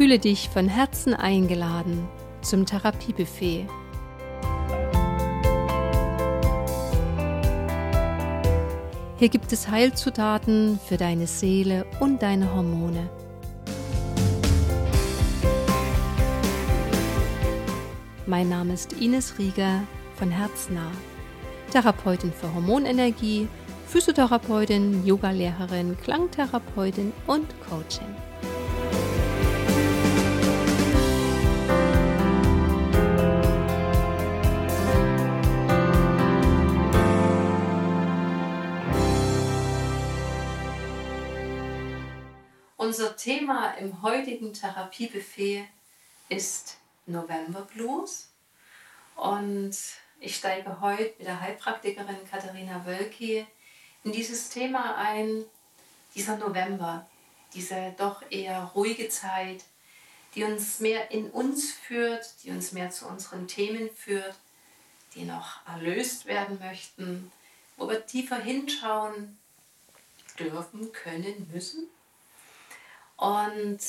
Fühle dich von Herzen eingeladen zum Therapiebuffet. Hier gibt es Heilzutaten für deine Seele und deine Hormone. Mein Name ist Ines Rieger von Herznah, Therapeutin für Hormonenergie, Physiotherapeutin, Yogalehrerin, Klangtherapeutin und Coaching. Unser Thema im heutigen Therapiebuffet ist November Blues. Und ich steige heute mit der Heilpraktikerin Katharina Wölki in dieses Thema ein, dieser November, diese doch eher ruhige Zeit, die uns mehr in uns führt, die uns mehr zu unseren Themen führt, die noch erlöst werden möchten, wo wir tiefer hinschauen dürfen, können, müssen und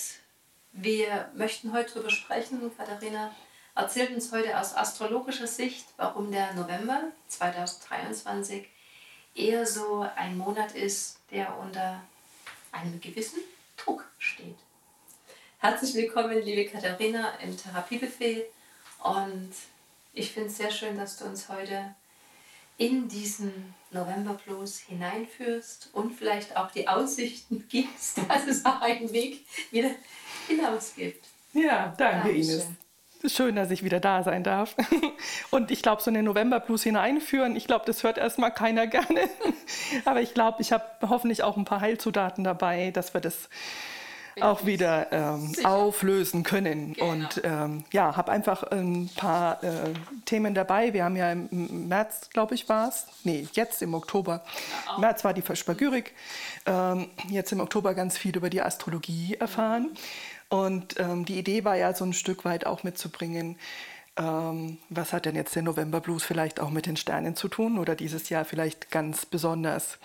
wir möchten heute darüber sprechen. Katharina erzählt uns heute aus astrologischer Sicht, warum der November 2023 eher so ein Monat ist, der unter einem gewissen Druck steht. Herzlich willkommen, liebe Katharina, im Therapiebuffet. Und ich finde es sehr schön, dass du uns heute in diesen November Blues hineinführst und vielleicht auch die Aussichten gibst, dass es auch einen Weg wieder hinaus gibt. Ja, danke Dankeschön. Ines. Schön, dass ich wieder da sein darf. Und ich glaube, so eine November Blues hineinführen, ich glaube, das hört erstmal keiner gerne. Aber ich glaube, ich habe hoffentlich auch ein paar Heilzutaten dabei, dass wir das auch wieder ähm, auflösen können. Genau. Und ähm, ja, habe einfach ein paar äh, Themen dabei. Wir haben ja im März, glaube ich, war es. Nee, jetzt im Oktober. Ja, März war die Verspagyrik. Ähm, jetzt im Oktober ganz viel über die Astrologie erfahren. Mhm. Und ähm, die Idee war ja so ein Stück weit auch mitzubringen, ähm, was hat denn jetzt der November Blues vielleicht auch mit den Sternen zu tun oder dieses Jahr vielleicht ganz besonders.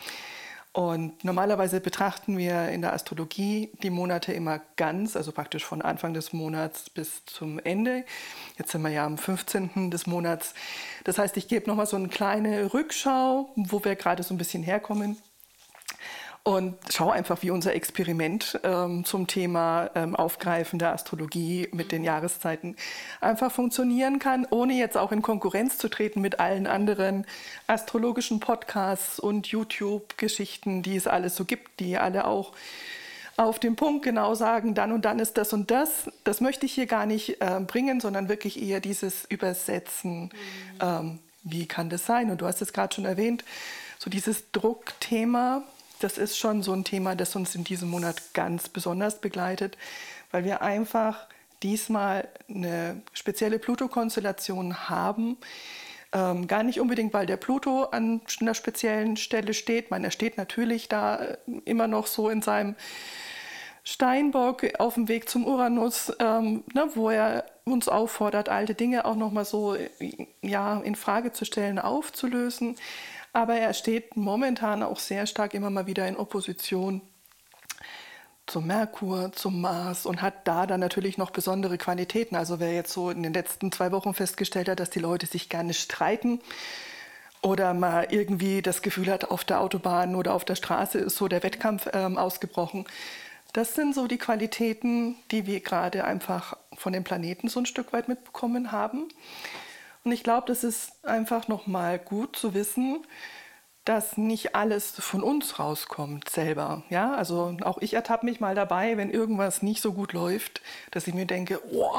Und normalerweise betrachten wir in der Astrologie die Monate immer ganz, also praktisch von Anfang des Monats bis zum Ende. Jetzt sind wir ja am 15. des Monats. Das heißt, ich gebe nochmal so eine kleine Rückschau, wo wir gerade so ein bisschen herkommen und schau einfach, wie unser Experiment ähm, zum Thema ähm, Aufgreifen der Astrologie mit den Jahreszeiten einfach funktionieren kann, ohne jetzt auch in Konkurrenz zu treten mit allen anderen astrologischen Podcasts und YouTube-Geschichten, die es alles so gibt, die alle auch auf den Punkt genau sagen, dann und dann ist das und das. Das möchte ich hier gar nicht äh, bringen, sondern wirklich eher dieses Übersetzen. Mhm. Ähm, wie kann das sein? Und du hast es gerade schon erwähnt, so dieses Druckthema das ist schon so ein Thema, das uns in diesem Monat ganz besonders begleitet, weil wir einfach diesmal eine spezielle Pluto-Konstellation haben. Ähm, gar nicht unbedingt, weil der Pluto an einer speziellen Stelle steht. Man, er steht natürlich da äh, immer noch so in seinem Steinbock auf dem Weg zum Uranus, ähm, ne, wo er uns auffordert, alte Dinge auch noch mal so äh, ja, in Frage zu stellen, aufzulösen. Aber er steht momentan auch sehr stark immer mal wieder in Opposition zum Merkur, zum Mars und hat da dann natürlich noch besondere Qualitäten. Also wer jetzt so in den letzten zwei Wochen festgestellt hat, dass die Leute sich gerne streiten oder mal irgendwie das Gefühl hat, auf der Autobahn oder auf der Straße ist so der Wettkampf ähm, ausgebrochen. Das sind so die Qualitäten, die wir gerade einfach von dem Planeten so ein Stück weit mitbekommen haben. Und ich glaube, das ist einfach nochmal gut zu wissen, dass nicht alles von uns rauskommt selber. Ja, also auch ich ertappe mich mal dabei, wenn irgendwas nicht so gut läuft, dass ich mir denke, oh,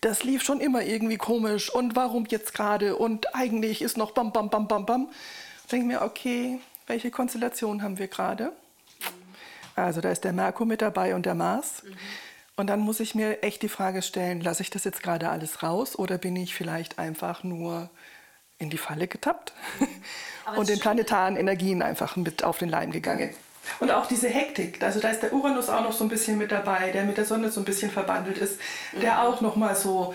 das lief schon immer irgendwie komisch und warum jetzt gerade und eigentlich ist noch bam, bam, bam, bam, bam. Denke mir, okay, welche Konstellation haben wir gerade? Also da ist der Merkur mit dabei und der Mars. Mhm. Und dann muss ich mir echt die Frage stellen, lasse ich das jetzt gerade alles raus oder bin ich vielleicht einfach nur in die Falle getappt und den planetaren Energien einfach mit auf den Leim gegangen. Und auch diese Hektik, also da ist der Uranus auch noch so ein bisschen mit dabei, der mit der Sonne so ein bisschen verbandelt ist, der mhm. auch noch mal so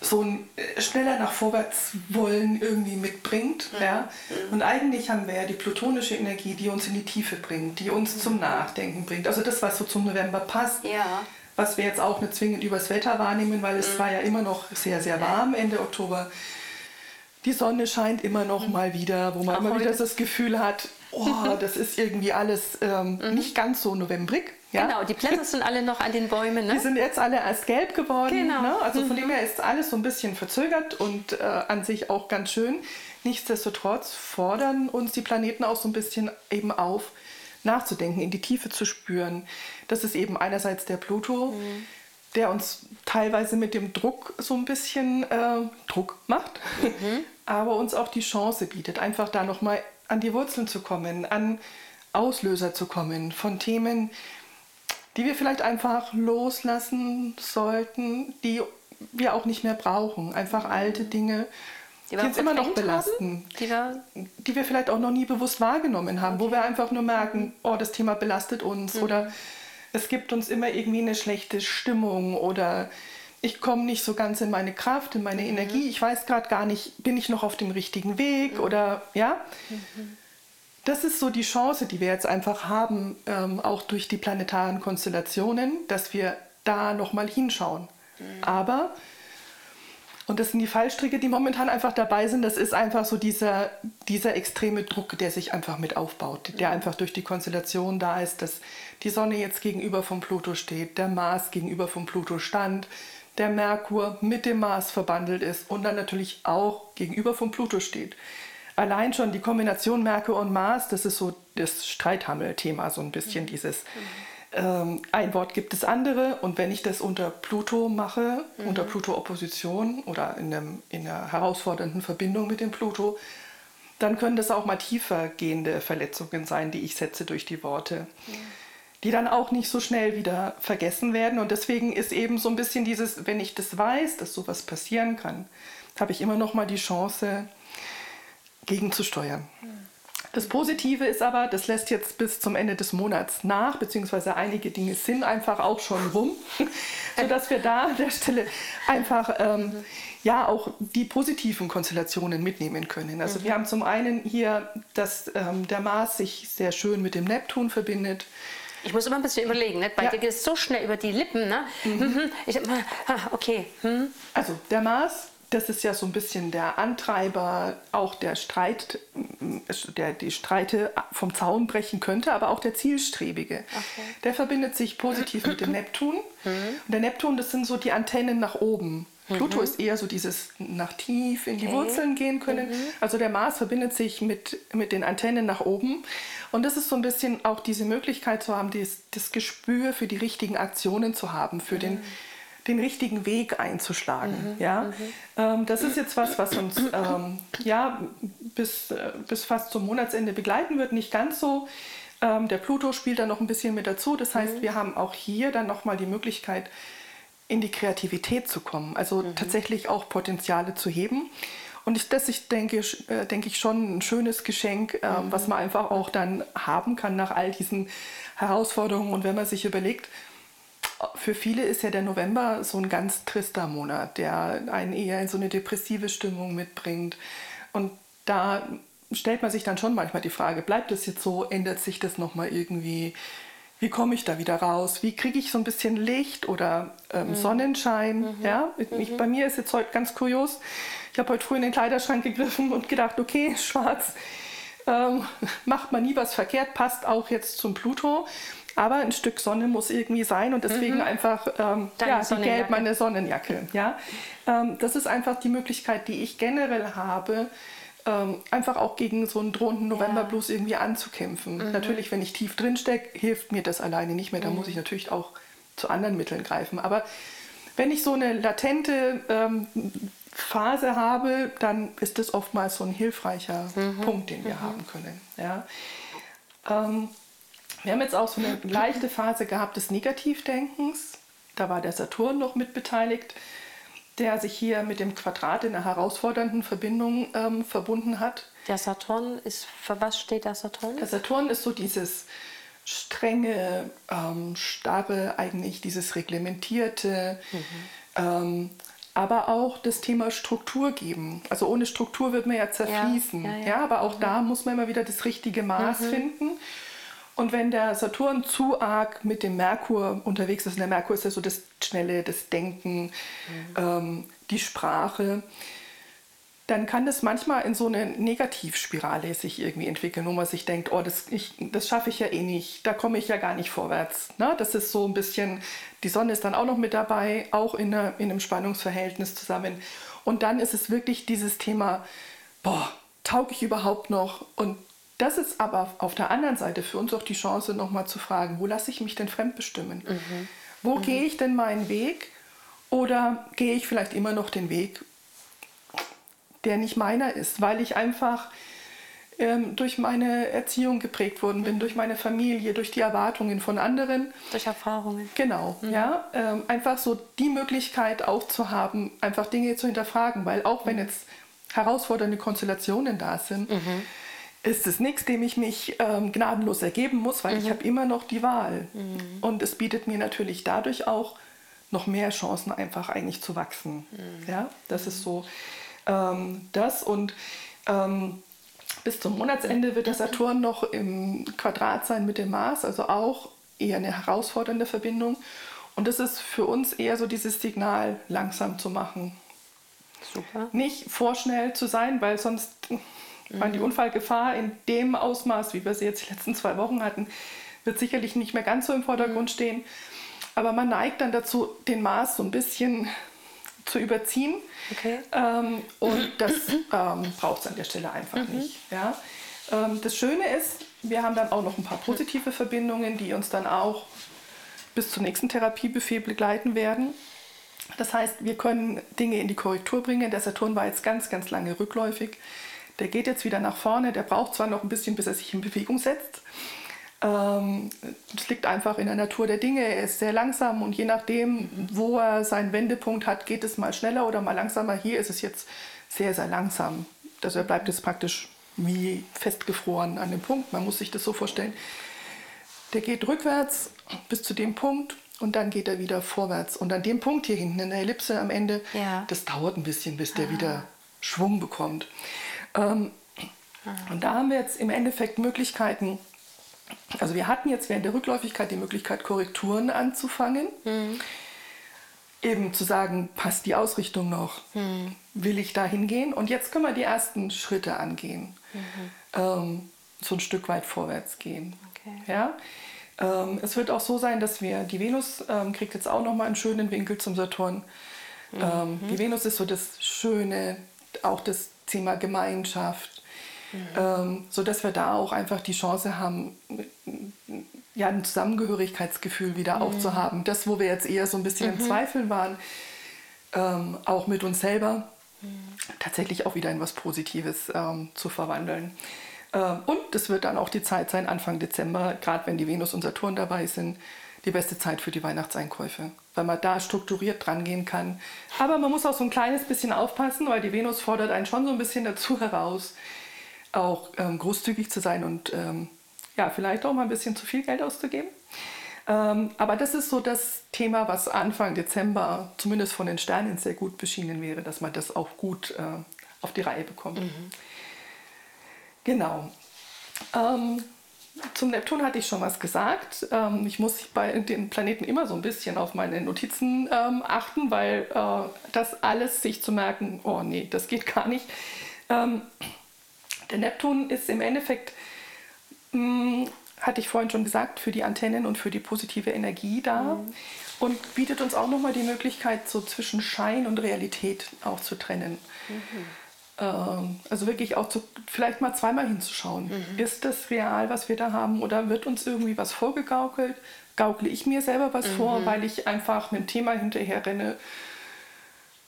so ein äh, schneller nach vorwärts wollen irgendwie mitbringt. Mhm. Ja? Mhm. Und eigentlich haben wir ja die plutonische Energie, die uns in die Tiefe bringt, die uns zum Nachdenken bringt. Also das, was so zum November passt. Ja was wir jetzt auch nicht zwingend übers Wetter wahrnehmen, weil es mhm. war ja immer noch sehr, sehr warm Ende Oktober. Die Sonne scheint immer noch mhm. mal wieder, wo man auch immer wieder das Gefühl hat, oh, das ist irgendwie alles ähm, mhm. nicht ganz so novembrig. Ja? Genau, die Blätter sind alle noch an den Bäumen. Ne? Die sind jetzt alle erst gelb geworden. Genau. Ne? Also von mhm. dem her ist alles so ein bisschen verzögert und äh, an sich auch ganz schön. Nichtsdestotrotz fordern uns die Planeten auch so ein bisschen eben auf, nachzudenken, in die Tiefe zu spüren. Das ist eben einerseits der Pluto, mhm. Der uns teilweise mit dem Druck so ein bisschen äh, Druck macht, mhm. aber uns auch die Chance bietet, einfach da nochmal an die Wurzeln zu kommen, an Auslöser zu kommen von Themen, die wir vielleicht einfach loslassen sollten, die wir auch nicht mehr brauchen. Einfach alte Dinge, die, die uns immer noch belasten, die wir, die wir, vielleicht auch noch nie bewusst wahrgenommen haben, okay. wo wir einfach nur merken, oh, das Thema belastet uns mhm. oder es gibt uns immer irgendwie eine schlechte Stimmung oder ich komme nicht so ganz in meine Kraft, in meine mhm. Energie, ich weiß gerade gar nicht, bin ich noch auf dem richtigen Weg mhm. oder ja. Mhm. Das ist so die Chance, die wir jetzt einfach haben, ähm, auch durch die planetaren Konstellationen, dass wir da nochmal hinschauen. Mhm. Aber, und das sind die Fallstricke, die momentan einfach dabei sind, das ist einfach so dieser, dieser extreme Druck, der sich einfach mit aufbaut, der mhm. einfach durch die Konstellation da ist, dass die Sonne jetzt gegenüber vom Pluto steht, der Mars gegenüber vom Pluto stand, der Merkur mit dem Mars verbandelt ist und dann natürlich auch gegenüber vom Pluto steht allein schon die Kombination Merkur und Mars, das ist so das Streithammel-Thema, so ein bisschen mhm. Ähm, ein Wort gibt es andere und wenn ich das unter Pluto mache, mhm. unter Pluto-Opposition oder in, einem, in einer herausfordernden Verbindung mit dem Pluto, dann können das auch mal tiefer gehende Verletzungen sein, die ich setze durch die Worte. Mhm. Die dann auch nicht so schnell wieder vergessen werden. Und deswegen ist eben so ein bisschen dieses, wenn ich das weiß, dass sowas passieren kann, habe ich immer noch mal die Chance, gegenzusteuern. Das Positive ist aber, das lässt jetzt bis zum Ende des Monats nach, beziehungsweise einige Dinge sind einfach auch schon rum, sodass wir da an der Stelle einfach ähm, ja auch die positiven Konstellationen mitnehmen können. Also wir haben zum einen hier, dass ähm, der Mars sich sehr schön mit dem Neptun verbindet. Ich muss immer ein bisschen überlegen, ne? bei ja. dir geht es so schnell über die Lippen. Ne? Mhm. mhm. Ich, ah, okay. Hm. Also der Mars das ist ja so ein bisschen der Antreiber, auch der Streit, der die Streite vom Zaun brechen könnte, aber auch der Zielstrebige. Okay. Der verbindet sich positiv mit dem Neptun. Mhm. Und der Neptun, das sind so die Antennen nach oben. Pluto mhm. ist eher so dieses nach tief in die Wurzeln gehen können. Mhm. Also der Mars verbindet sich mit, mit den Antennen nach oben. Und das ist so ein bisschen auch diese Möglichkeit zu haben, das, das Gespür für die richtigen Aktionen zu haben, für den den richtigen Weg einzuschlagen. Mhm, ja? Mhm. Ähm, das ist jetzt was, was uns ähm, ja, bis, äh, bis fast zum Monatsende begleiten wird. Nicht ganz so. Ähm, der Pluto spielt da noch ein bisschen mit dazu. Das heißt, mhm. wir haben auch hier dann nochmal die Möglichkeit, in die Kreativität zu kommen. Also mhm. tatsächlich auch Potenziale zu heben. Und ich, das ist, denke, äh, denke ich, schon ein schönes Geschenk, äh, mhm. was man einfach auch dann haben kann nach all diesen Herausforderungen. Und wenn man sich überlegt, für viele ist ja der November so ein ganz trister Monat, der einen eher in so eine depressive Stimmung mitbringt. Und da stellt man sich dann schon manchmal die Frage, bleibt es jetzt so, ändert sich das nochmal irgendwie? Wie komme ich da wieder raus? Wie kriege ich so ein bisschen Licht oder ähm, mhm. Sonnenschein? Mhm. Ja, ich, mhm. bei mir ist jetzt heute ganz kurios. Ich habe heute früh in den Kleiderschrank gegriffen und gedacht, okay, schwarz ähm, macht man nie was verkehrt, passt auch jetzt zum Pluto. Aber ein Stück Sonne muss irgendwie sein und deswegen mhm. einfach ähm, ja, die Gelb meine Sonnenjacke. Ja? Ähm, das ist einfach die Möglichkeit, die ich generell habe, ähm, einfach auch gegen so einen drohenden Novemberblues ja. irgendwie anzukämpfen. Mhm. Natürlich, wenn ich tief drin stecke, hilft mir das alleine nicht mehr. Da mhm. muss ich natürlich auch zu anderen Mitteln greifen. Aber wenn ich so eine latente ähm, Phase habe, dann ist das oftmals so ein hilfreicher mhm. Punkt, den wir mhm. haben können. Ja. Ähm, wir haben jetzt auch so eine leichte Phase gehabt des Negativdenkens. Da war der Saturn noch mit beteiligt, der sich hier mit dem Quadrat in einer herausfordernden Verbindung ähm, verbunden hat. Der Saturn ist, für was steht der Saturn? Der Saturn ist so dieses strenge, ähm, starre, eigentlich dieses reglementierte, mhm. ähm, aber auch das Thema Struktur geben. Also ohne Struktur wird man ja zerfließen. Ja, ja, ja. ja aber auch mhm. da muss man immer wieder das richtige Maß mhm. finden. Und wenn der Saturn zu arg mit dem Merkur unterwegs ist, und der Merkur ist ja so das Schnelle, das Denken, mhm. ähm, die Sprache, dann kann das manchmal in so eine Negativspirale sich irgendwie entwickeln, wo man sich denkt, oh, das, das schaffe ich ja eh nicht, da komme ich ja gar nicht vorwärts. Ne? Das ist so ein bisschen, die Sonne ist dann auch noch mit dabei, auch in, einer, in einem Spannungsverhältnis zusammen. Und dann ist es wirklich dieses Thema, boah, tauge ich überhaupt noch? Und das ist aber auf der anderen Seite für uns auch die Chance, nochmal zu fragen, wo lasse ich mich denn fremdbestimmen? Mhm. Wo mhm. gehe ich denn meinen Weg? Oder gehe ich vielleicht immer noch den Weg, der nicht meiner ist, weil ich einfach ähm, durch meine Erziehung geprägt worden bin, mhm. durch meine Familie, durch die Erwartungen von anderen. Durch Erfahrungen. Genau, mhm. ja. Ähm, einfach so die Möglichkeit auch zu haben, einfach Dinge zu hinterfragen, weil auch wenn mhm. jetzt herausfordernde Konstellationen da sind, mhm. Ist es nichts, dem ich mich ähm, gnadenlos ergeben muss, weil ich mhm. habe immer noch die Wahl. Mhm. Und es bietet mir natürlich dadurch auch noch mehr Chancen, einfach eigentlich zu wachsen. Ja, das ist so ähm, das und ähm, bis zum Monatsende wird der Saturn noch im Quadrat sein mit dem Mars, also auch eher eine herausfordernde Verbindung. Und das ist für uns eher so dieses Signal, langsam zu machen. Super. Nicht vorschnell zu sein, weil sonst mhm. die Unfallgefahr in dem Ausmaß, wie wir sie jetzt die letzten zwei Wochen hatten, wird sicherlich nicht mehr ganz so im Vordergrund mhm. stehen. Aber man neigt dann dazu, den Mars so ein bisschen zu überziehen. Okay. Ähm, und das ähm, braucht es an der Stelle einfach mhm. nicht. Ja? Ähm, das Schöne ist, wir haben dann auch noch ein paar positive Verbindungen, die uns dann auch bis zum nächsten Therapiebuffet begleiten werden. Das heißt, wir können Dinge in die Korrektur bringen. Der Saturn war jetzt ganz, ganz lange rückläufig. Der geht jetzt wieder nach vorne. Der braucht zwar noch ein bisschen, bis er sich in Bewegung setzt. Ähm, das liegt einfach in der Natur der Dinge. Er ist sehr langsam und je nachdem, wo er seinen Wendepunkt hat, geht es mal schneller oder mal langsamer. Hier ist es jetzt sehr, sehr langsam. Also er bleibt jetzt praktisch wie festgefroren an dem Punkt. Man muss sich das so vorstellen. Der geht rückwärts bis zu dem Punkt und dann geht er wieder vorwärts. Und an dem Punkt hier hinten in der Ellipse am Ende, ja. das dauert ein bisschen, bis der ah. wieder Schwung bekommt. Ähm. Und da haben wir jetzt im Endeffekt Möglichkeiten, also wir hatten jetzt während der Rückläufigkeit die Möglichkeit, Korrekturen anzufangen. Mhm. Eben zu sagen, passt die Ausrichtung noch? Mhm. Will ich da hingehen? Und jetzt können wir die ersten Schritte angehen. Mhm. Ähm, so ein Stück weit vorwärts gehen. Okay. Ja? Ähm, es wird auch so sein, dass wir, die Venus ähm, kriegt jetzt auch nochmal einen schönen Winkel zum Saturn. Ähm, mhm. die Venus ist so das Schöne, auch das Thema Gemeinschaft, Mhm. Ähm, so dass wir da auch einfach die Chance haben, ja, ein Zusammengehörigkeitsgefühl wieder mhm. auch zu haben. Das, wo wir jetzt eher so ein bisschen mhm. im Zweifeln waren, ähm, auch mit uns selber, mhm. tatsächlich auch wieder in was Positives ähm, zu verwandeln. Ähm, und es wird dann auch die Zeit sein, Anfang Dezember, gerade wenn die Venus und Saturn dabei sind, die beste Zeit für die Weihnachtseinkäufe, weil man da strukturiert dran gehen kann. Aber man muss auch so ein kleines bisschen aufpassen, weil die Venus fordert einen schon so ein bisschen dazu heraus, auch ähm, großzügig zu sein und ähm, ja, vielleicht auch mal ein bisschen zu viel Geld auszugeben. Ähm, aber das ist so das Thema, was Anfang Dezember zumindest von den Sternen sehr gut beschienen wäre, dass man das auch gut äh, auf die Reihe bekommt. Mhm. Genau. Zum Neptun hatte ich schon was gesagt. Ähm, ich muss bei den Planeten immer so ein bisschen auf meine Notizen ähm, achten, weil äh, das alles sich zu merken, oh nee, das geht gar nicht. Ähm, der Neptun ist im Endeffekt, mh, hm, hatte ich vorhin schon gesagt, für die Antennen und für die positive Energie da mhm. und bietet uns auch nochmal die Möglichkeit, so zwischen Schein und Realität auch zu trennen. Mhm. Ähm, also wirklich auch zu, vielleicht mal zweimal hinzuschauen. Mhm. Ist das real, was wir da haben, oder wird uns irgendwie was vorgegaukelt? Gaukle ich mir selber was vor, mhm. weil ich einfach einem Thema hinterher renne,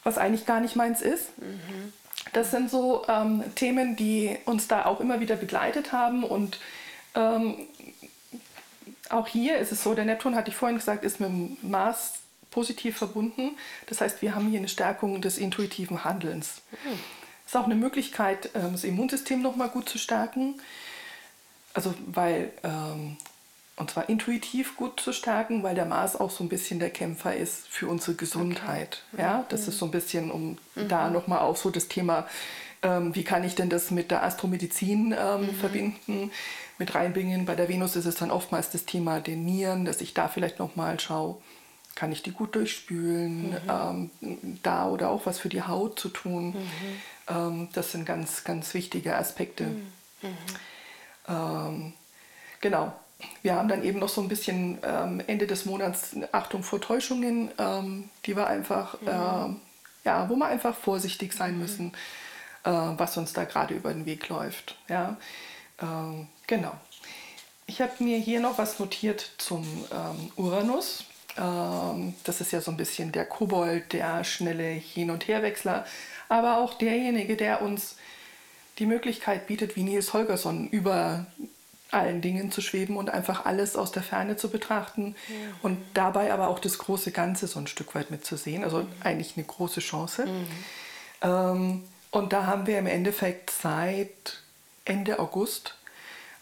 was eigentlich gar nicht meins ist? Mhm. Das sind so ähm, Themen, die uns da auch immer wieder begleitet haben. Und ähm, auch hier ist es so, der Neptun, hatte ich vorhin gesagt, ist mit dem Mars positiv verbunden. Das heißt, wir haben hier eine Stärkung des intuitiven Handelns. Mhm. Ist auch eine Möglichkeit, ähm, das Immunsystem nochmal gut zu stärken. Also weil ähm, und zwar intuitiv gut zu stärken, weil der Mars auch so ein bisschen der Kämpfer ist für unsere Gesundheit. Okay. Ja, das mhm. ist so ein bisschen, um mhm. da nochmal auf so das Thema Ähm, wie kann ich denn das mit der Astromedizin mhm. verbinden, mit reinbringen? Bei der Venus ist es dann oftmals das Thema den Nieren, dass ich da vielleicht nochmal schaue, kann ich die gut durchspülen, mhm. ähm, da oder auch was für die Haut zu tun. Mhm. Ähm, das sind ganz, ganz wichtige Aspekte. Mhm. mhm. Ähm, genau. Wir haben dann eben noch so ein bisschen ähm, Ende des Monats Achtung vor Täuschungen, ähm, die wir einfach, äh, ja, wo wir einfach vorsichtig sein mhm. müssen, äh, was uns da gerade über den Weg läuft. Ja, ähm, genau. Ich habe mir hier noch was notiert zum Uranus. Ähm, das ist ja so ein bisschen der Kobold, der schnelle Hin- und Herwechsler, aber auch derjenige, der uns die Möglichkeit bietet, wie Nils Holgersson über allen Dingen zu schweben und einfach alles aus der Ferne zu betrachten ja. und dabei aber auch das große Ganze so ein Stück weit mitzusehen. Also mhm. eigentlich eine große Chance. Mhm. Ähm, und da haben wir im Endeffekt seit Ende August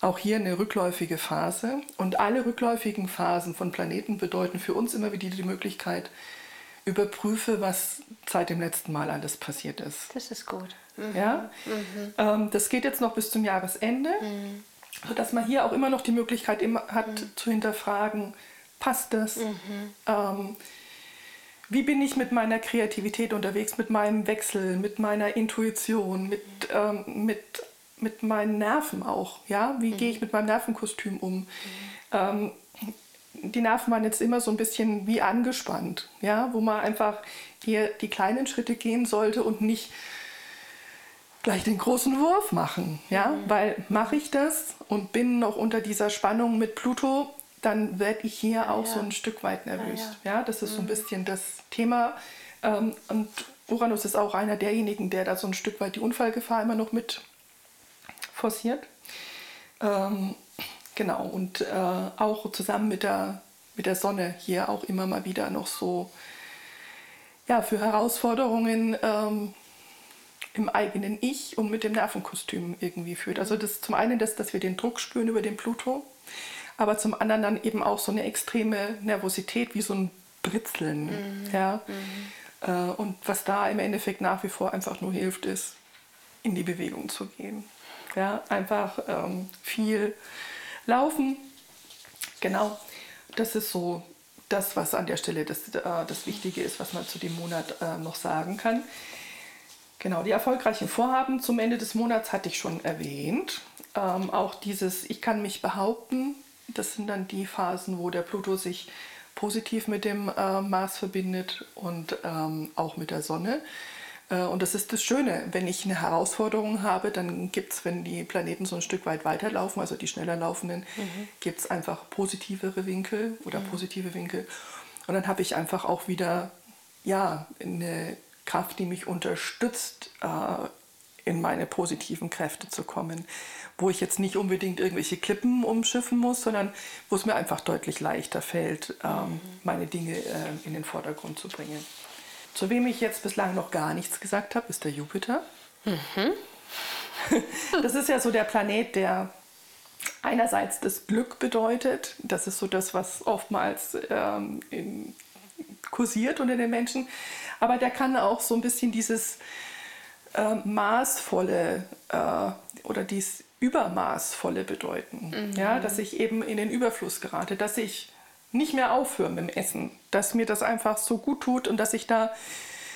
auch hier eine rückläufige Phase. Und alle rückläufigen Phasen von Planeten bedeuten für uns immer wieder die Möglichkeit, überprüfe, was seit dem letzten Mal alles passiert ist. Das ist gut. Mhm. Ja? Mhm. Ähm, das geht jetzt noch bis zum Jahresende, mhm. sodass man hier auch immer noch die Möglichkeit immer hat mhm. zu hinterfragen, passt das? Mhm. Ähm, wie bin ich mit meiner Kreativität unterwegs, mit meinem Wechsel, mit meiner Intuition, mit, ähm, mit mit meinen Nerven auch. Ja? Wie mhm. gehe ich mit meinem Nervenkostüm um? Mhm. Die Nerven waren jetzt immer so ein bisschen wie angespannt, ja? wo man einfach hier die kleinen Schritte gehen sollte und nicht gleich den großen Wurf machen. Ja? Mhm. Weil mache ich das und bin noch unter dieser Spannung mit Pluto, dann werde ich hier auch ja. so ein Stück weit nervös. Ja, ja. ja das ist so ein mhm. bisschen das Thema. Ähm, und Uranus ist auch einer derjenigen, der da so ein Stück weit die Unfallgefahr immer noch mit forciert. Ähm, genau, und äh, auch zusammen mit der, mit der Sonne hier auch immer mal wieder noch so ja, für Herausforderungen ähm, im eigenen Ich und mit dem Nervenkostüm irgendwie führt. Also das zum einen das, dass wir den Druck spüren über den Pluto, aber zum anderen dann eben auch so eine extreme Nervosität, wie so ein Britzeln. Mhm. Ja? Mhm. Äh, und was da im Endeffekt nach wie vor einfach nur hilft, ist, in die Bewegung zu gehen. Ja, einfach ähm, viel laufen. Genau, das ist so das, was an der Stelle das, äh, das Wichtige ist, was man zu dem Monat äh, noch sagen kann. Genau, die erfolgreichen Vorhaben zum Ende des Monats hatte ich schon erwähnt. Ähm, auch dieses Ich kann mich behaupten, das sind dann die Phasen, wo der Pluto sich positiv mit dem äh, Mars verbindet und ähm, auch mit der Sonne. Äh, und das ist das Schöne, wenn ich eine Herausforderung habe, dann gibt es, wenn die Planeten so ein Stück weit weiterlaufen, also die schneller laufenden, mhm. gibt es einfach positivere Winkel oder mhm. positive Winkel. Und dann habe ich einfach auch wieder ja, eine Kraft, die mich unterstützt, äh, in meine positiven Kräfte zu kommen. Wo ich jetzt nicht unbedingt irgendwelche Klippen umschiffen muss, sondern wo es mir einfach deutlich leichter fällt, ähm, mhm. meine Dinge äh, in den Vordergrund zu bringen. Zu wem ich jetzt bislang noch gar nichts gesagt habe, ist der Jupiter. Mhm. Das ist ja so der Planet, der einerseits das Glück bedeutet. Das ist so das, was oftmals ähm, in, kursiert unter den Menschen. Aber der kann auch so ein bisschen dieses äh, maßvolle äh, oder dieses Übermaßvolle bedeuten. Mhm. Ja, dass ich eben in den Überfluss gerate, dass ich nicht mehr aufhören mit dem Essen. Dass mir das einfach so gut tut und dass ich da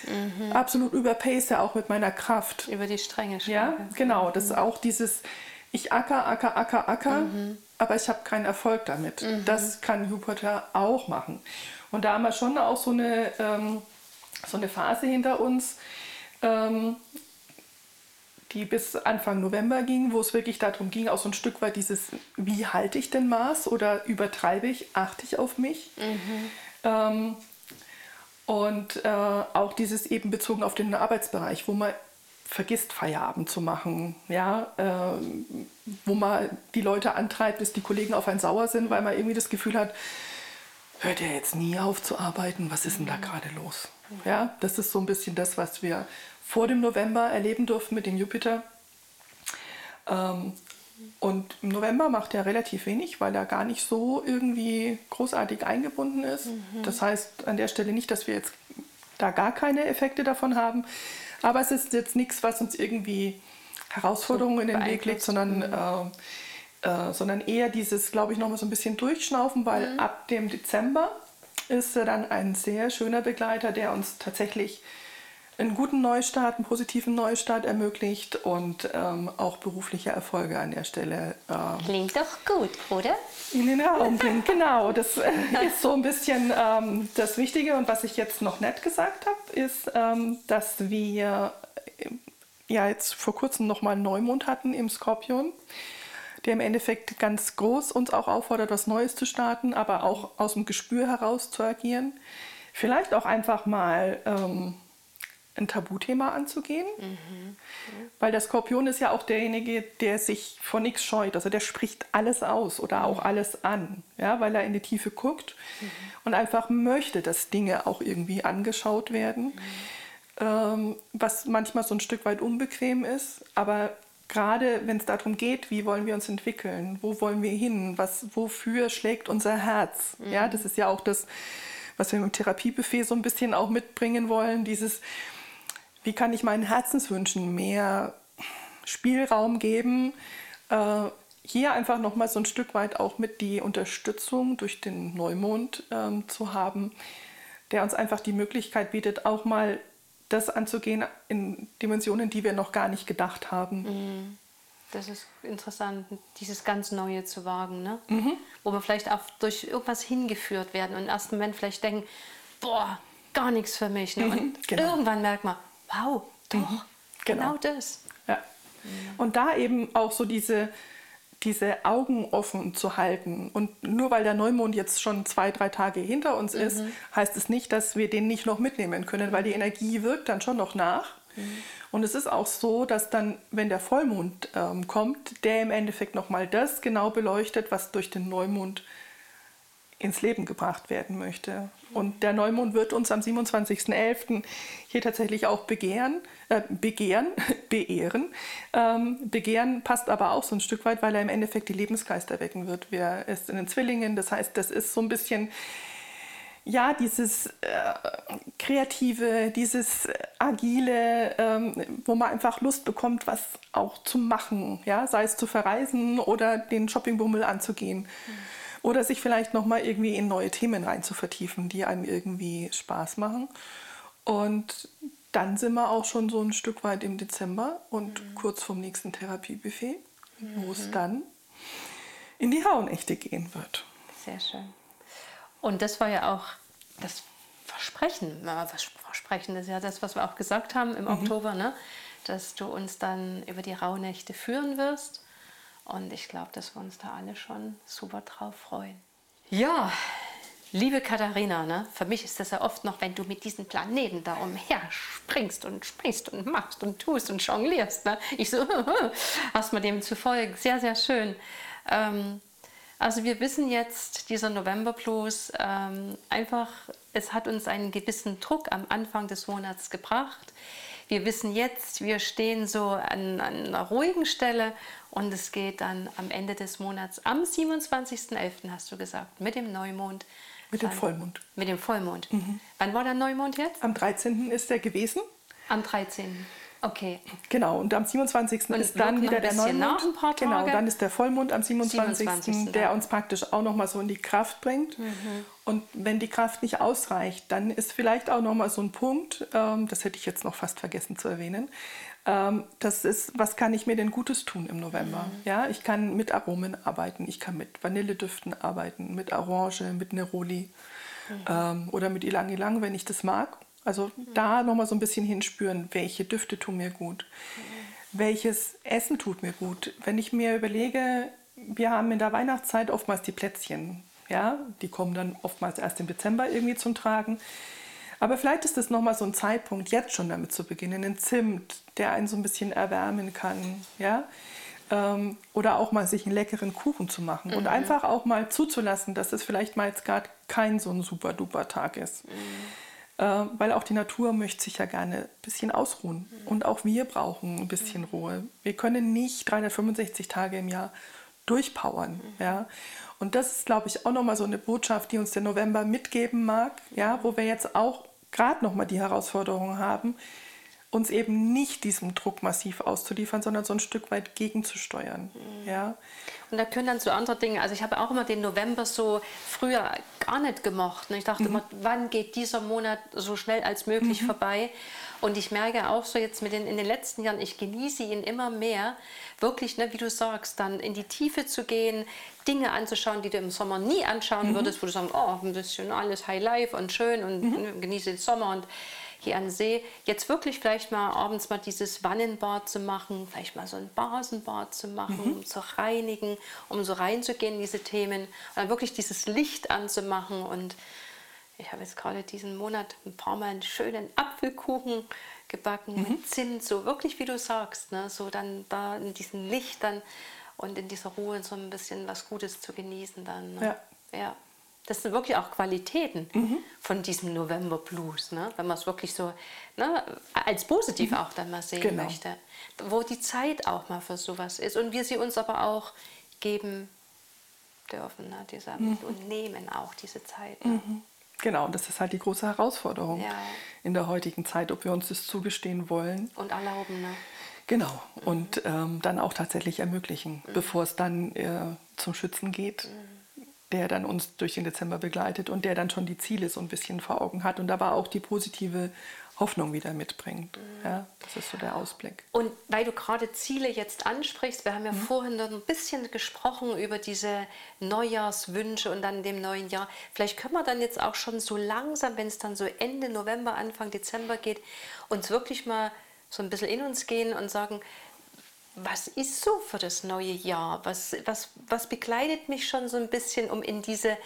mhm. absolut überpace, auch mit meiner Kraft. Über die Stränge schlage. Ja, genau. Das ist auch dieses, ich acker, acker, acker, acker, mhm. aber ich habe keinen Erfolg damit. Mhm. Das kann Jupiter auch machen. Und da haben wir schon auch so eine, ähm, so eine Phase hinter uns, ähm, die bis Anfang November ging, wo es wirklich darum ging, auch so ein Stück weit dieses, wie halte ich denn Maß oder übertreibe ich, achte ich auf mich. Mhm. Ähm, und äh, auch dieses eben bezogen auf den Arbeitsbereich, wo man vergisst, Feierabend zu machen, ja, äh, wo man die Leute antreibt, dass die Kollegen auf einen sauer sind, weil man irgendwie das Gefühl hat, hört er jetzt nie auf zu arbeiten, was ist denn da mhm. gerade los? Ja, das ist so ein bisschen das, was wir vor dem November erleben durften mit dem Jupiter. Ähm, und im November macht er relativ wenig, weil er gar nicht so irgendwie großartig eingebunden ist. Mhm. Das heißt an der Stelle nicht, dass wir jetzt da gar keine Effekte davon haben, Aber es ist jetzt nichts, was uns irgendwie Herausforderungen so in den Weg legt, sondern, mhm. äh, äh, sondern eher dieses, glaube ich, nochmal so ein bisschen durchschnaufen, weil mhm. ab dem Dezember ist er dann ein sehr schöner Begleiter, der uns tatsächlich einen guten Neustart, einen positiven Neustart ermöglicht und ähm, auch berufliche Erfolge an der Stelle. Äh, Klingt doch gut, oder? In den Raum bringt, genau. Das äh, ist so ein bisschen ähm, das Wichtige. Und was ich jetzt noch nett gesagt habe, ist, ähm, dass wir äh, ja jetzt vor kurzem nochmal einen Neumond hatten im Skorpion, der im Endeffekt ganz groß uns auch auffordert, was Neues zu starten, aber auch aus dem Gespür heraus zu agieren. Vielleicht auch einfach mal ähm, ein Tabuthema anzugehen. Mhm. Weil der Skorpion ist ja auch derjenige, der sich vor nichts scheut. Also der spricht alles aus oder auch mhm. alles an, ja, weil er in die Tiefe guckt mhm. und einfach möchte, dass Dinge auch irgendwie angeschaut werden. Mhm. Ähm, was manchmal so ein Stück weit unbequem ist, aber gerade wenn es darum geht, wie wollen wir uns entwickeln, wo wollen wir hin, was, wofür schlägt unser Herz. Ja, mhm. das ist ja auch das, was wir im Therapiebuffet so ein bisschen auch mitbringen wollen, dieses wie kann ich meinen Herzenswünschen mehr Spielraum geben? Äh, hier einfach nochmal so ein Stück weit auch mit die Unterstützung durch den Neumond ähm, zu haben, der uns einfach die Möglichkeit bietet, auch mal das anzugehen in Dimensionen, die wir noch gar nicht gedacht haben. Mhm. Das ist interessant, dieses ganz Neue zu wagen, ne? Mhm. wo wir vielleicht auch durch irgendwas hingeführt werden und im ersten Moment vielleicht denken, boah, gar nichts für mich. Ne? Und mhm, genau. irgendwann merkt man, wow, doch, mhm. genau. genau. das. Ja. Und da eben auch so diese, diese Augen offen zu halten. Und nur weil der Neumond jetzt schon zwei, drei Tage hinter uns ist, mhm. heißt es nicht, dass wir den nicht noch mitnehmen können, weil die Energie wirkt dann schon noch nach. Mhm. Und es ist auch so, dass dann, wenn der Vollmond ähm, kommt, der im Endeffekt nochmal das genau beleuchtet, was durch den Neumond ins Leben gebracht werden möchte. Und der Neumond wird uns am 27.11. hier tatsächlich auch begehren, äh, begehren, beehren. Ähm, begehren passt aber auch so ein Stück weit, weil er im Endeffekt die Lebensgeister wecken wird. Wir ist in den Zwillingen, das heißt, das ist so ein bisschen ja, dieses äh, Kreative, dieses Agile, ähm, wo man einfach Lust bekommt, was auch zu machen, ja, sei es zu verreisen oder den Shoppingbummel anzugehen. Mhm oder sich vielleicht noch mal irgendwie in neue Themen rein zu vertiefen, die einem irgendwie Spaß machen. Und dann sind wir auch schon so ein Stück weit im Dezember und mhm. kurz vorm nächsten Therapiebuffet, mhm. wo es dann in die Hauenechte gehen wird. Sehr schön. Und das war ja auch das Versprechen. Das Versprechen ist ja das, was wir auch gesagt haben im mhm. Oktober, ne? dass du uns dann über die Rauhnächte führen wirst. Und ich glaube, dass wir uns da alle schon super drauf freuen. Ja, liebe Katharina, ne, für mich ist das ja oft noch, wenn du mit diesen Planeten da umher springst und springst und machst und tust und jonglierst. Ne? Ich so, hast mal dem zu folgen. Sehr, sehr schön. Ähm, also wir wissen jetzt, dieser November Plus, ähm, einfach, es hat uns einen gewissen Druck am Anfang des Monats gebracht. Wir wissen jetzt, wir stehen so an, an einer ruhigen Stelle und es geht dann am Ende des Monats, am 27.11. hast du gesagt, mit dem Neumond. Mit dem Vollmond. Mit dem Vollmond. Mhm. Wann war der Neumond jetzt? Am 13. ist er gewesen. Am 13. Okay. Genau, und am 27. Und ist dann wieder der Neumond. Paar Tage. Genau, dann ist der Vollmond am 27. 27. der uns praktisch auch nochmal so in die Kraft bringt. Mhm. Und wenn die Kraft nicht ausreicht, dann ist vielleicht auch nochmal so ein Punkt, ähm, das hätte ich jetzt noch fast vergessen zu erwähnen, ähm, das ist, was kann ich mir denn Gutes tun im November? Mhm. Ja, ich kann mit Aromen arbeiten, ich kann mit Vanilledüften arbeiten, mit Orange, mit Neroli mhm. ähm, oder mit Ilang Ilang, wenn ich das mag. Also mhm. da nochmal so ein bisschen hinspüren, welche Düfte tun mir gut, mhm. welches Essen tut mir gut. Wenn ich mir überlege, wir haben in der Weihnachtszeit oftmals die Plätzchen, ja, die kommen dann oftmals erst im Dezember irgendwie zum Tragen. Aber vielleicht ist es nochmal so ein Zeitpunkt, jetzt schon damit zu beginnen, ein Zimt, der einen so ein bisschen erwärmen kann, ja. Ähm, oder auch mal sich einen leckeren Kuchen zu machen mhm. und einfach auch mal zuzulassen, dass es vielleicht mal jetzt gerade kein so ein super duper Tag ist. Mhm. Äh, weil auch die Natur möchte sich ja gerne ein bisschen ausruhen. Mhm. Und auch wir brauchen ein bisschen mhm. Ruhe. Wir können nicht 365 Tage im Jahr durchpowern. Mhm. Ja? Und das ist, glaube ich, auch nochmal so eine Botschaft, die uns der November mitgeben mag, ja? wo wir jetzt auch gerade noch mal die Herausforderung haben, uns eben nicht diesem Druck massiv auszuliefern, sondern so ein Stück weit gegenzusteuern. Mhm. Ja? Und da können dann so andere Dinge, also ich habe auch immer den November so früher gar nicht gemocht. Ne? Ich dachte mhm. immer, wann geht dieser Monat so schnell als möglich mhm. vorbei? Und ich merke auch so jetzt mit den, in den letzten Jahren, ich genieße ihn immer mehr, wirklich, ne, wie du sagst, dann in die Tiefe zu gehen, Dinge anzuschauen, die du im Sommer nie anschauen mhm. würdest, wo du sagst, oh, ein bisschen alles High Life und schön und. Ne, genieße den Sommer und hier an See. Jetzt wirklich vielleicht mal abends mal dieses Wannenbad zu machen, vielleicht mal so ein Basenbad zu machen, mhm. um zu reinigen, um so reinzugehen in diese Themen. Und dann wirklich dieses Licht anzumachen. Und ich habe jetzt gerade diesen Monat ein paar Mal einen schönen Apfelkuchen gebacken mhm. mit Zimt, so wirklich wie du sagst, ne? so dann da in diesem Licht dann und in dieser Ruhe so ein bisschen was Gutes zu genießen dann. Ne? Ja. ja. Das sind wirklich auch Qualitäten mhm. von diesem November Blues, ne? wenn man es wirklich so ne, als positiv mhm. auch dann mal sehen genau. möchte. Wo die Zeit auch mal für sowas ist und wir sie uns aber auch geben dürfen, ne? Dieser, mhm. und nehmen auch diese Zeit. Ne? Mhm. Genau, und das ist halt die große Herausforderung ja. in der heutigen Zeit, ob wir uns das zugestehen wollen. Und erlauben. Ne? Genau, und ähm, dann auch tatsächlich ermöglichen, mhm. bevor es dann äh, zum Schützen geht. Der dann uns durch den Dezember begleitet und der dann schon die Ziele so ein bisschen vor Augen hat und aber auch die positive Hoffnung wieder mitbringt. Mhm. Ja, das ist so der Ausblick. Und weil du gerade Ziele jetzt ansprichst, wir haben ja mhm. vorhin noch ein bisschen gesprochen über diese Neujahrswünsche und dann dem neuen Jahr. Vielleicht können wir dann jetzt auch schon so langsam, wenn es dann so Ende November, Anfang Dezember geht, uns wirklich mal so ein bisschen in uns gehen und sagen, was ist so für das neue Jahr? Was, was, was begleitet mich schon so ein bisschen, um in diese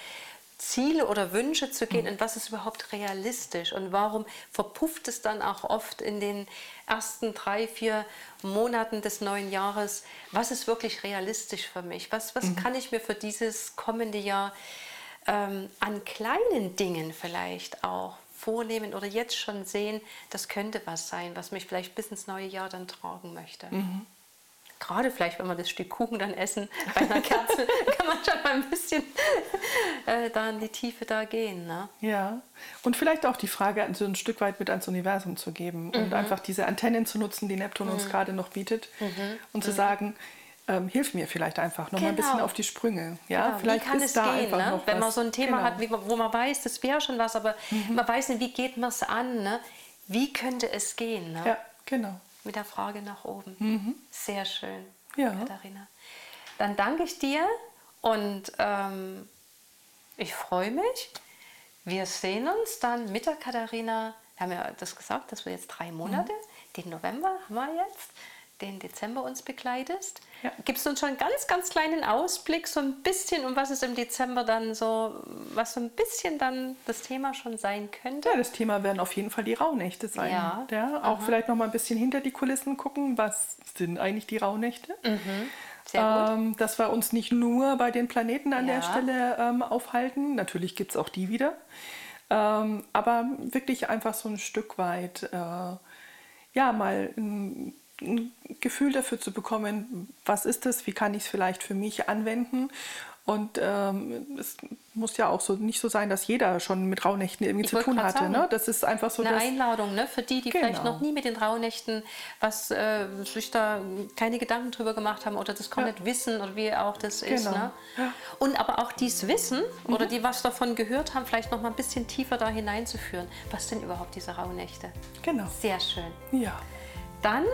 Ziele oder Wünsche zu gehen mhm. und was ist überhaupt realistisch und warum verpufft es dann auch oft in den ersten drei, vier Monaten des neuen Jahres, was ist wirklich realistisch für mich, was, was mhm. kann ich mir für dieses kommende Jahr ähm, an kleinen Dingen vielleicht auch vornehmen oder jetzt schon sehen, das könnte was sein, was mich vielleicht bis ins neue Jahr dann tragen möchte. Mhm gerade vielleicht, wenn wir das Stück Kuchen dann essen, bei einer Kerze, kann man schon mal ein bisschen äh, da in die Tiefe da gehen. Ne? Ja, und vielleicht auch die Frage so ein Stück weit mit ans Universum zu geben mhm. und einfach diese Antennen zu nutzen, die Neptun mhm. uns gerade noch bietet mhm. und zu mhm. sagen, ähm, hilf mir vielleicht einfach noch genau. mal ein bisschen genau. auf die Sprünge. Ja, genau. vielleicht wie kann es da gehen, ne? wenn man so ein Thema genau. hat, wo man weiß, das wäre schon was, aber mhm. man weiß nicht, wie geht man es an? Ne? Wie könnte es gehen? Ne? Ja, genau mit der Frage nach oben. Mhm. Sehr schön, ja. Katharina. Dann danke ich dir und ähm, ich freue mich. Wir sehen uns dann mit der Katharina. Wir haben ja das gesagt, dass wir jetzt drei Monate, mhm. den November haben wir jetzt, den Dezember uns begleitest. Ja. Gibst du uns schon einen ganz, ganz kleinen Ausblick, so ein bisschen, um was es im Dezember dann so, was so ein bisschen dann das Thema schon sein könnte? Ja, das Thema werden auf jeden Fall die Rauhnächte sein. Ja. ja auch Aha. vielleicht noch mal ein bisschen hinter die Kulissen gucken, was sind eigentlich die Rauhnächte? Mhm. Sehr ähm, dass wir uns nicht nur bei den Planeten an ja. der Stelle ähm, aufhalten, natürlich gibt es auch die wieder, ähm, aber wirklich einfach so ein Stück weit, äh, ja, mal ein ein Gefühl dafür zu bekommen, was ist das, wie kann ich es vielleicht für mich anwenden. Und ähm, es muss ja auch so nicht so sein, dass jeder schon mit Rauhnächten irgendwie ich zu tun hatte. ne? Das ist einfach so eine Einladung ne? für die, die genau. vielleicht noch nie mit den Rauhnächten was äh, sich da keine Gedanken drüber gemacht haben oder das gar ja. nicht wissen oder wie auch das genau. ist. Ne? Ja. Und aber auch dies Wissen mhm. oder die was davon gehört haben, vielleicht noch mal ein bisschen tiefer da hineinzuführen. Was sind überhaupt diese Rauhnächte? Genau. Sehr schön. Ja. Dann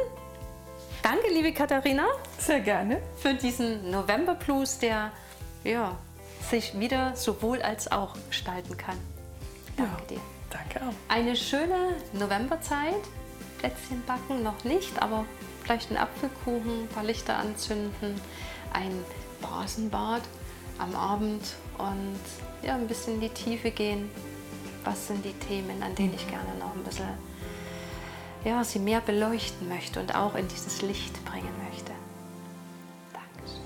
Danke, liebe Katharina. Sehr gerne. Für diesen November Blues, der ja, sich wieder sowohl als auch gestalten kann. Danke ja, dir. Danke auch. Eine schöne Novemberzeit. Plätzchen backen noch nicht, aber vielleicht einen Apfelkuchen, ein paar Lichter anzünden, ein Basenbad am Abend und ja, ein bisschen in die Tiefe gehen. Was sind die Themen, an denen ich gerne noch ein bisschen ja, sie mehr beleuchten möchte und auch in dieses Licht bringen möchte. Danke.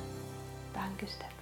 Danke, Stefan.